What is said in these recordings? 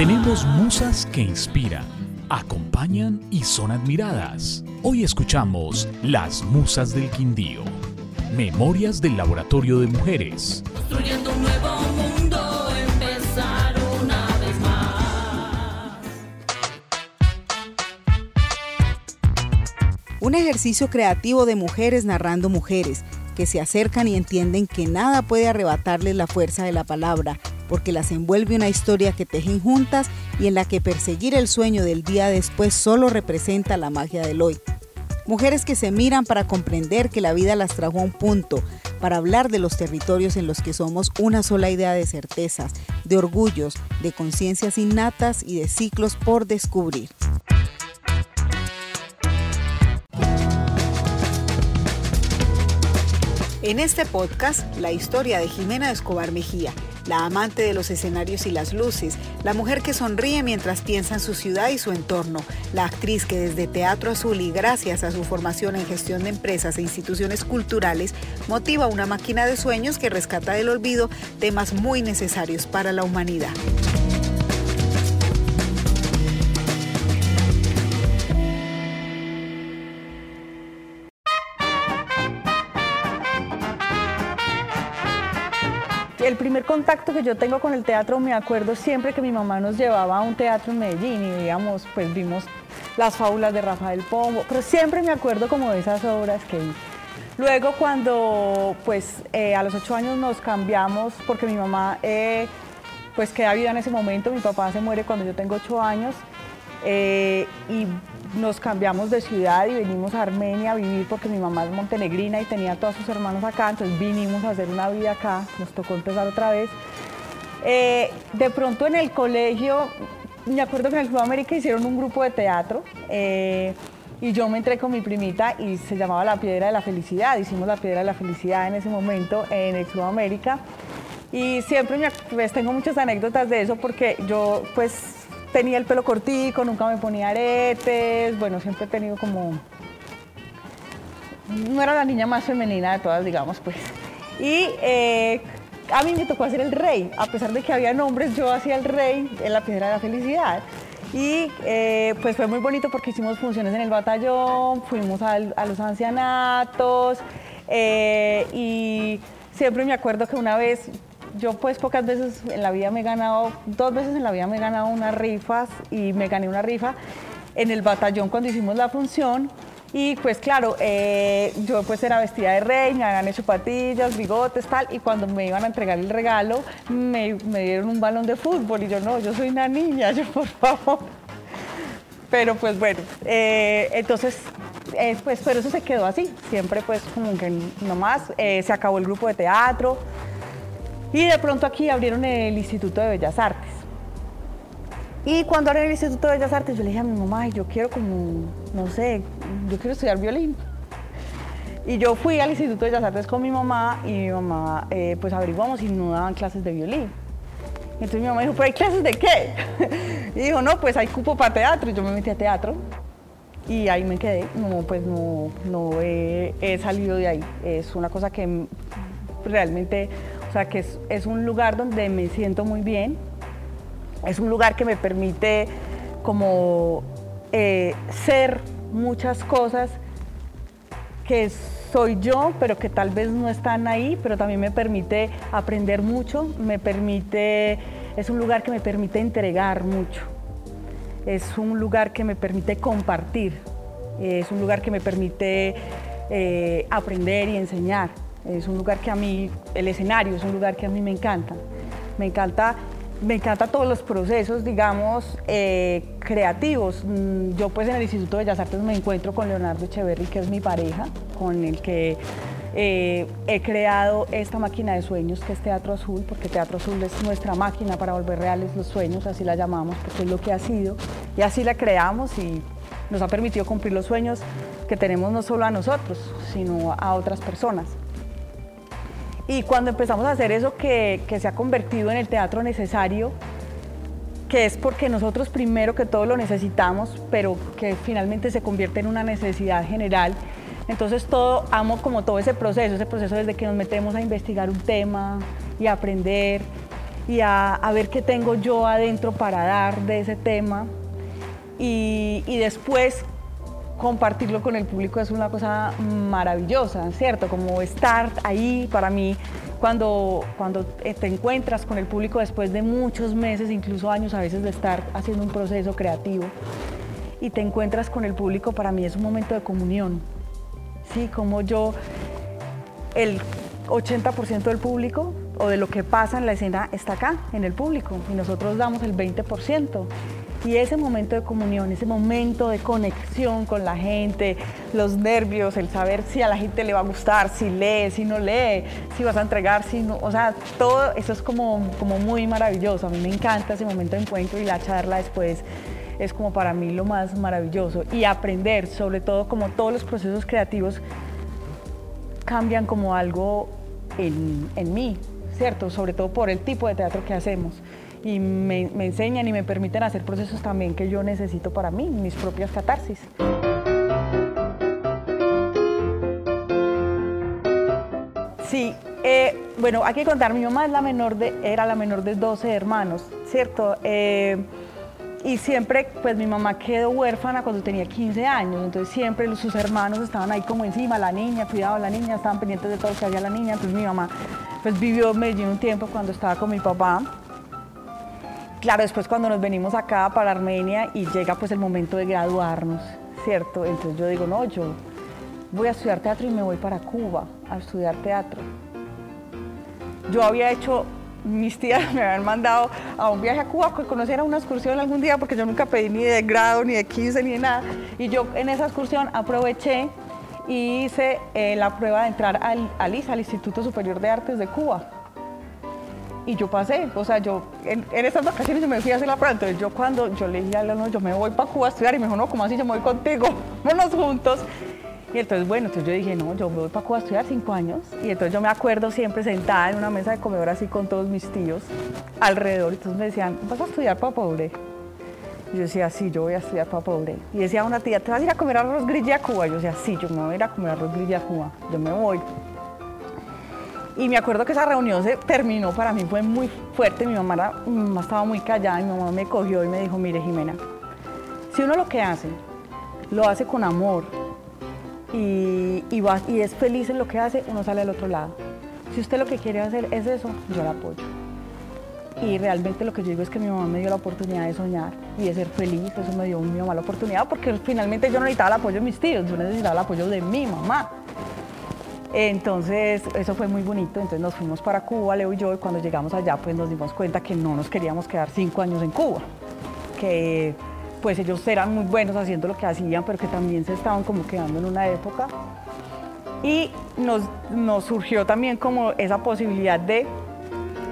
Tenemos musas que inspiran, acompañan y son admiradas. Hoy escuchamos Las Musas del Quindío. Memorias del Laboratorio de Mujeres. Construyendo un nuevo mundo, empezar una vez más. Un ejercicio creativo de mujeres narrando mujeres que se acercan y entienden que nada puede arrebatarles la fuerza de la palabra, porque las envuelve una historia que tejen juntas y en la que perseguir el sueño del día después solo representa la magia del hoy. Mujeres que se miran para comprender que la vida las trajo a un punto, para hablar de los territorios en los que somos una sola idea de certezas, de orgullos, de conciencias innatas y de ciclos por descubrir. En este podcast, la historia de Jimena Escobar Mejía, la amante de los escenarios y las luces, la mujer que sonríe mientras piensa en su ciudad y su entorno, la actriz que desde Teatro Azul y gracias a su formación en gestión de empresas e instituciones culturales, motiva una máquina de sueños que rescata del olvido temas muy necesarios para la humanidad. El primer contacto que yo tengo con el teatro, me acuerdo siempre que mi mamá nos llevaba a un teatro en Medellín y digamos, pues vimos las fábulas de Rafael Pombo, pero siempre me acuerdo como de esas obras que vi. Luego cuando pues eh, a los ocho años nos cambiamos, porque mi mamá eh, pues queda viva en ese momento, mi papá se muere cuando yo tengo ocho años, eh, y nos cambiamos de ciudad y venimos a Armenia a vivir porque mi mamá es montenegrina y tenía a todos sus hermanos acá, entonces vinimos a hacer una vida acá, nos tocó empezar otra vez. Eh, de pronto en el colegio, me acuerdo que en el Club América hicieron un grupo de teatro eh, y yo me entré con mi primita y se llamaba La Piedra de la Felicidad, hicimos La Piedra de la Felicidad en ese momento en el Club América y siempre me, pues, tengo muchas anécdotas de eso porque yo pues tenía el pelo cortico, nunca me ponía aretes, bueno, siempre he tenido como... No era la niña más femenina de todas, digamos, pues. Y eh, a mí me tocó hacer el rey, a pesar de que había nombres, yo hacía el rey en la piedra de la felicidad. Y eh, pues fue muy bonito porque hicimos funciones en el batallón, fuimos al- a, los ancianatos eh, y siempre me acuerdo que una vez, yo pues pocas veces en la vida me he ganado, dos veces en la vida me he ganado unas rifas y me gané una rifa en el batallón cuando hicimos la función. Y pues claro, eh, yo pues era vestida de me habían hecho patillas, bigotes, tal, y cuando me iban a entregar el regalo, me, me dieron un balón de fútbol y yo no, yo soy una niña, yo por favor. Pero pues bueno, eh, entonces, eh, pues, pero eso se quedó así, siempre pues como que nomás eh, se acabó el grupo de teatro y de pronto aquí abrieron el Instituto de Bellas Artes. Y cuando abrieron el Instituto de Bellas Artes, yo le dije a mi mamá, "Ay, yo quiero como, no sé, yo quiero estudiar violín. Y yo fui al Instituto de Bellas Artes con mi mamá y mi mamá, eh, pues averiguamos y no daban clases de violín. Entonces mi mamá dijo, ¿pero hay clases de qué? Y dijo, no, pues hay cupo para teatro. Y yo me metí a teatro y ahí me quedé. No, pues no, no he, salido de ahí. Es una cosa que realmente, o sea, que es, un lugar donde me siento muy bien. Es un lugar que me permite como eh, ser muchas cosas que soy yo, pero que tal vez no están ahí, pero también me permite aprender mucho, me permite, es un lugar que me permite entregar mucho, es un lugar que me permite compartir, es un lugar que me permite eh, aprender y enseñar, es un lugar que a mí, el escenario es un lugar que a mí me encanta, me encanta me encanta todos los procesos, digamos, eh, creativos. Mm, Yo pues en el Instituto de Bellas Artes me encuentro con Leonardo Echeverry, que es mi pareja, con el que eh, he creado esta máquina de sueños, que es Teatro Azul, porque Teatro Azul es nuestra máquina para volver reales los sueños, así la llamamos, porque es lo que ha sido. Y así la creamos y nos ha permitido cumplir los sueños que tenemos no solo a nosotros, sino a otras personas. Y cuando empezamos a hacer eso que, que se ha convertido en el teatro necesario, que es porque nosotros primero que todo lo necesitamos, pero que finalmente se convierte en una necesidad general. Entonces todo, amo como todo ese proceso, ese proceso desde que nos metemos a investigar un tema y aprender y a, a ver qué tengo yo adentro para dar de ese tema. Y, y después compartirlo con el público es una cosa maravillosa, ¿cierto? Como estar ahí para mí cuando, cuando te encuentras con el público después de muchos meses, incluso años a veces de estar haciendo un proceso creativo y te encuentras con el público, para mí es un momento de comunión. Sí, como yo, el 80% del público o de lo que pasa en la escena está acá, en el público, y nosotros damos el 20%. Y ese momento de comunión, ese momento de conexión con la gente, los nervios, el saber si a la gente le va a gustar, si lee, si no lee, si vas a entregar, si no, o sea, todo eso es como, como muy maravilloso. A mí me encanta ese momento de encuentro y la charla después es como para mí lo más maravilloso. Y aprender, sobre todo como todos los procesos creativos cambian como algo en, en mí, ¿cierto? Sobre todo por el tipo de teatro que hacemos y me, enseñan y me permiten hacer procesos también que yo necesito para mí, mis propias catarsis. Sí, eh, bueno, hay que contar, mi mamá es la menor de, era la menor de 12 hermanos, ¿cierto? Eh, y siempre, pues mi mamá quedó huérfana cuando tenía 15 años, entonces siempre sus hermanos estaban ahí como encima, la niña, cuidaba a la niña, estaban pendientes de todo lo que hacía la niña, entonces mi mamá pues vivió en Medellín un tiempo cuando estaba con mi papá. Claro, después cuando nos venimos acá para Armenia y llega pues el momento de graduarnos, ¿cierto? Entonces yo digo, no, yo voy a estudiar teatro y me voy para Cuba a estudiar teatro. Yo había hecho, mis tías me habían mandado a un viaje a Cuba que conociera una excursión algún día porque yo nunca pedí ni de grado, ni de 15, ni de nada. Y yo en esa excursión aproveché y hice eh, la prueba de entrar al, al ISA, al Instituto Superior de Artes de Cuba. Y yo pasé, o sea, yo en, en esas vacaciones yo me fui a hacer la prueba. Entonces yo cuando yo le dije a no, yo me voy para Cuba a estudiar y me dijo, no, ¿cómo así? Yo me voy contigo, vámonos juntos. Y entonces, bueno, entonces yo dije, no, yo me voy para Cuba a estudiar cinco años. Y entonces yo me acuerdo siempre sentada en una mesa de comedor así con todos mis tíos alrededor. Entonces me decían, ¿vas a estudiar para pobre? Y yo decía, sí, yo voy a estudiar para pobre. Y decía una tía, ¿te vas a ir a comer arroz grilla a Cuba? Y yo decía, sí, yo me voy a ir a comer arroz grilla a Cuba. Yo me voy. Y me acuerdo que esa reunión se terminó, para mí fue muy fuerte, mi mamá, estaba muy callada mi mamá me cogió y me dijo, mire Jimena, si uno lo que hace, lo hace con amor y, y, va- y es feliz en lo que hace, uno sale al otro lado. Si usted lo que quiere hacer es eso, yo la apoyo. Y realmente lo que yo digo es que mi mamá me dio la oportunidad de soñar y de ser feliz, eso me dio mi mamá la oportunidad, porque finalmente yo no necesitaba el apoyo de mis tíos, yo necesitaba el apoyo de mi mamá. Entonces, eso fue muy bonito. Entonces, nos fuimos para Cuba, Leo y yo, y cuando llegamos allá, pues nos dimos cuenta que no nos queríamos quedar cinco años en Cuba. Que pues ellos eran muy buenos haciendo lo que hacían, pero que también se estaban como quedando en una época. Y nos, nos surgió también como esa posibilidad de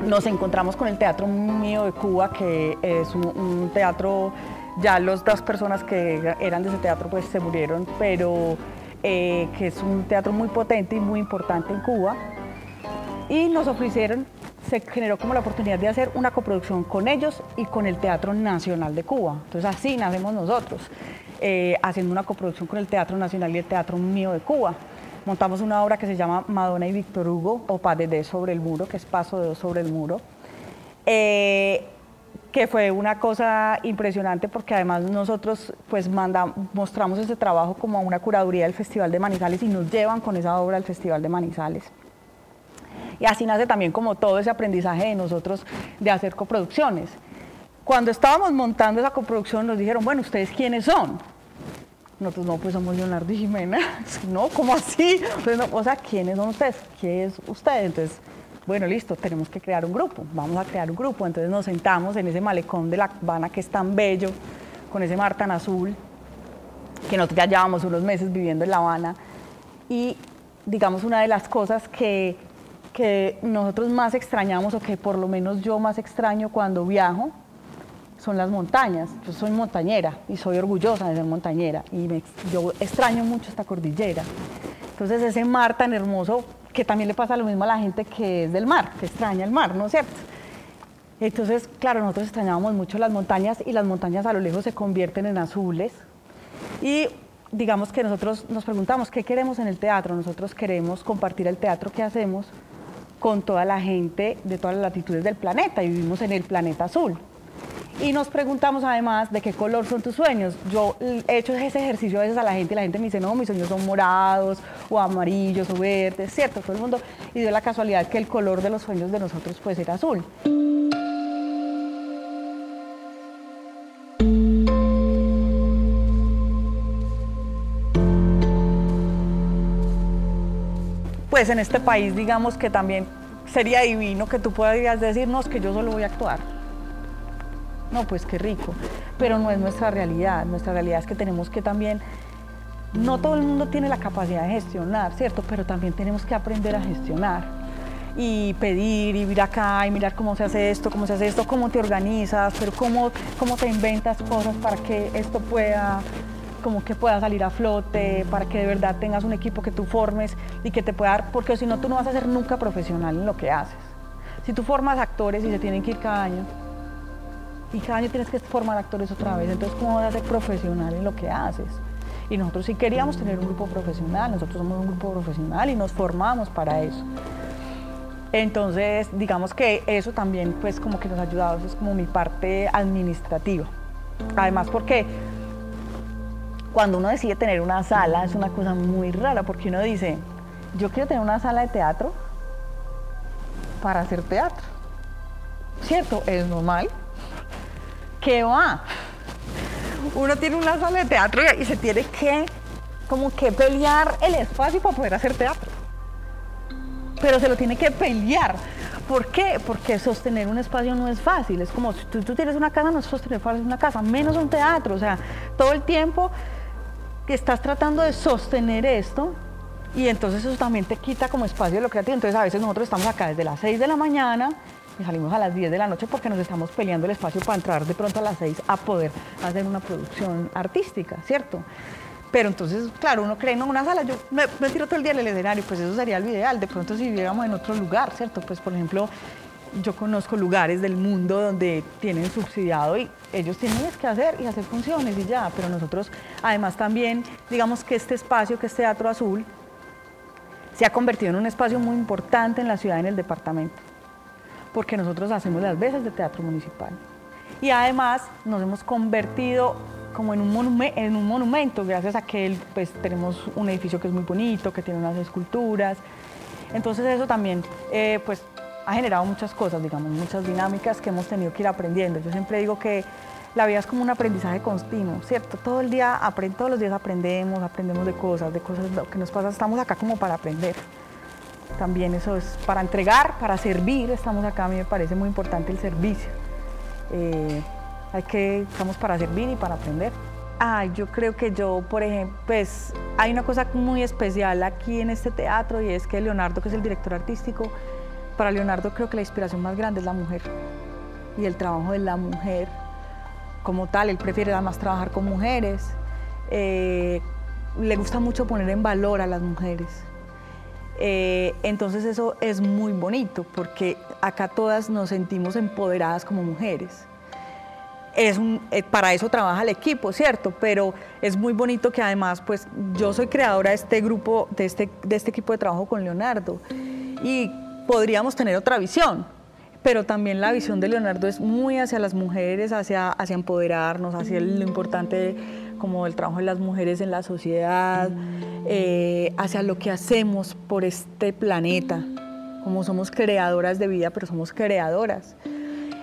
nos encontramos con el Teatro Mío de Cuba, que es un, un teatro, ya las dos personas que eran de ese teatro pues se murieron, pero eh, que es un teatro muy potente y muy importante en Cuba. Y nos ofrecieron, se generó como la oportunidad de hacer una coproducción con ellos y con el Teatro Nacional de Cuba. Entonces así nacemos nosotros, eh, haciendo una coproducción con el Teatro Nacional y el Teatro Mío de Cuba. Montamos una obra que se llama Madonna y Víctor Hugo, o Padedé sobre el muro, que es Paso de sobre el muro. Eh, que fue una cosa impresionante porque además nosotros pues manda- mostramos ese trabajo como una curaduría del Festival de Manizales y nos llevan con esa obra al Festival de Manizales. Y así nace también como todo ese aprendizaje de nosotros de hacer coproducciones. Cuando estábamos montando esa coproducción nos dijeron, bueno, ¿ustedes quiénes son? Nosotros no, pues somos Leonardo y Jimena. No, ¿cómo así? O sea, ¿quiénes son ustedes? ¿Qué es usted? Entonces, bueno, listo, tenemos que crear un grupo. Vamos a crear un grupo. Entonces nos sentamos en ese malecón de La Habana que es tan bello, con ese mar tan azul, que nosotros ya llevamos unos meses viviendo en La Habana. Y digamos, una de las cosas que, que nosotros más extrañamos, o que por lo menos yo más extraño cuando viajo, son las montañas. Yo soy montañera y soy orgullosa de ser montañera y me- yo extraño mucho esta cordillera. Entonces ese mar tan hermoso, que también le pasa lo mismo a la gente que es del mar, que extraña el mar, ¿no es cierto? Entonces, claro, nosotros extrañábamos mucho las montañas y las montañas a lo lejos se convierten en azules. Y digamos que nosotros nos preguntamos, ¿qué queremos en el teatro? Nosotros queremos compartir el teatro que hacemos con toda la gente de todas las latitudes del planeta y vivimos en el planeta azul. Y nos preguntamos además de qué color son tus sueños. Yo he hecho ese ejercicio a veces a la gente y la gente me dice, no, mis sueños son morados o amarillos o verdes, ¿cierto? Todo el mundo. Y dio la casualidad que el color de los sueños de nosotros puede ser azul. Pues en este país digamos que también sería divino que tú puedas decirnos que yo solo voy a actuar. No, pues qué rico. Pero no es nuestra realidad. Nuestra realidad es que tenemos que también, no todo el mundo tiene la capacidad de gestionar, ¿cierto? Pero también tenemos que aprender a gestionar y pedir y ir acá y mirar cómo se hace esto, cómo se hace esto, cómo te organizas, pero cómo, cómo te inventas cosas para que esto pueda como que pueda salir a flote, para que de verdad tengas un equipo que tú formes y que te pueda dar, porque si no tú no vas a ser nunca profesional en lo que haces. Si tú formas actores y se tienen que ir cada año, y cada año tienes que formar actores otra vez, entonces ¿cómo vas a ser profesional en lo que haces? Y nosotros sí queríamos tener un grupo profesional, nosotros somos un grupo profesional y nos formamos para eso. Entonces, digamos que eso también pues como que nos ha ayudado, eso es como mi parte administrativa. Además porque cuando uno decide tener una sala es una cosa muy rara porque uno dice, yo quiero tener una sala de teatro para hacer teatro. ¿Cierto? Es normal. ¿Qué va? Uno tiene una sala de teatro y se tiene que como que pelear el espacio para poder hacer teatro. Pero se lo tiene que pelear. ¿Por qué? Porque sostener un espacio no es fácil. Es como si tú, tienes una casa, no es sostener fácil una casa, menos un teatro. O sea, todo el tiempo que estás tratando de sostener esto y entonces eso también te quita como espacio de lo creativo. Entonces a veces nosotros estamos acá desde las 6 de la mañana y salimos a las 10 de la noche porque nos estamos peleando el espacio para entrar de pronto a las 6 a poder hacer una producción artística, ¿cierto? Pero entonces, claro, uno cree, no, una sala, yo me, me tiro todo el día en el escenario, pues eso sería lo ideal. De pronto si viviéramos en otro lugar, ¿cierto? Pues por ejemplo, yo conozco lugares del mundo donde tienen subsidiado y ellos tienen que hacer y hacer funciones y ya, pero nosotros además también, digamos que este espacio que es Teatro Azul, se ha convertido en un espacio muy importante en la ciudad, en el departamento, porque nosotros hacemos las veces de teatro municipal. Y además nos hemos convertido como en un, en un monumento, gracias a que pues, tenemos un edificio que es muy bonito, que tiene unas esculturas. Entonces eso también eh, pues, ha generado muchas cosas, digamos, muchas dinámicas que hemos tenido que ir aprendiendo. Yo siempre digo que la vida es como un aprendizaje continuo, ¿cierto? Todo el día, todos los días aprendemos, aprendemos de cosas, de cosas que nos pasa, estamos acá como para aprender. También eso es para entregar, para servir, estamos acá, a mí me parece muy importante el servicio. Eh, hay que, estamos para servir y para aprender. Ay, yo creo que yo, por ejemplo, pues hay una cosa muy especial aquí en este teatro y es que Leonardo, que es el director artístico, para Leonardo creo que la inspiración más grande es la mujer y el trabajo de la mujer como tal. Él prefiere además trabajar con mujeres. Eh, le gusta mucho poner en valor a las mujeres. Eh, entonces eso es muy bonito porque acá todas nos sentimos empoderadas como mujeres. Es un- eh, para eso trabaja el equipo, ¿cierto? Pero es muy bonito que además, pues yo soy creadora de este grupo, de este, de este equipo de trabajo con Leonardo y podríamos tener otra visión, pero también la visión de Leonardo es muy hacia las mujeres, hacia, hacia empoderarnos, hacia lo importante como el trabajo de las mujeres en la sociedad, eh, hacia lo que hacemos por este planeta, como somos creadoras de vida, pero somos creadoras.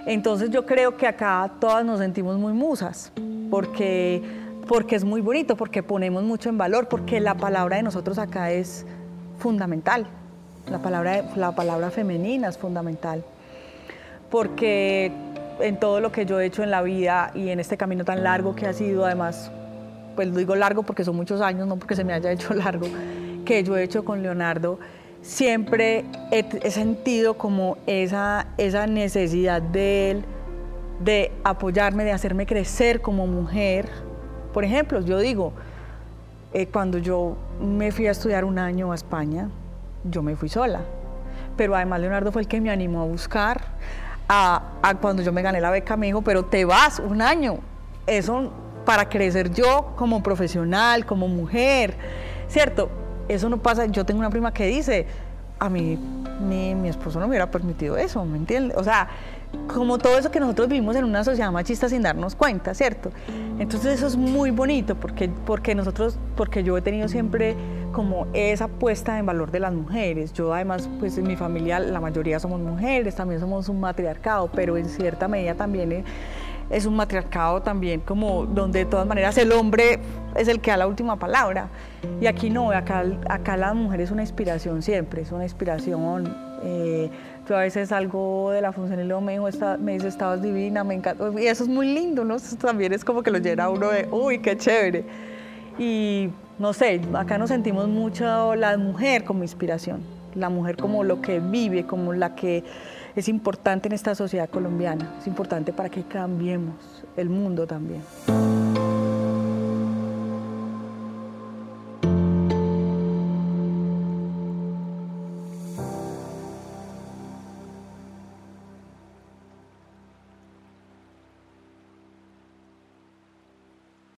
Entonces yo creo que acá todas nos sentimos muy musas, porque, porque es muy bonito, porque ponemos mucho en valor, porque la palabra de nosotros acá es fundamental, la palabra, la palabra femenina es fundamental, porque en todo lo que yo he hecho en la vida y en este camino tan largo que ha sido, además, pues lo digo largo porque son muchos años, no porque se me haya hecho largo, que yo he hecho con Leonardo, siempre he, sentido como esa, esa necesidad de él de apoyarme, de hacerme crecer como mujer. Por ejemplo, yo digo, eh, cuando yo me fui a estudiar un año a España, yo me fui sola. Pero además Leonardo fue el que me animó a buscar. A, a cuando yo me gané la beca me dijo, pero te vas un año. Eso para crecer yo como profesional, como mujer, ¿cierto? Eso no pasa. Yo tengo una prima que dice, a mí mi, mi esposo no me hubiera permitido eso, ¿me entiendes? O sea, como todo eso que nosotros vivimos en una sociedad machista sin darnos cuenta, ¿cierto? Entonces eso es muy bonito porque, porque nosotros, porque yo he tenido siempre como esa puesta en valor de las mujeres. Yo además, pues en mi familia la mayoría somos mujeres, también somos un matriarcado, pero en cierta medida también es, es un matriarcado también como donde de todas maneras el hombre es el que da la última palabra. Y aquí no, acá, acá la mujer es una inspiración siempre, es una inspiración. eh, yo a veces salgo de la función y luego me, dijo, "Esta- me dice, estabas divina, me encanta. Y eso es muy lindo, ¿no? Eso también es como que lo llena uno de, uy, qué chévere. Y no sé, acá nos sentimos mucho la mujer como inspiración, la mujer como lo que vive, como la que es importante en esta sociedad colombiana, es importante para que cambiemos el mundo también.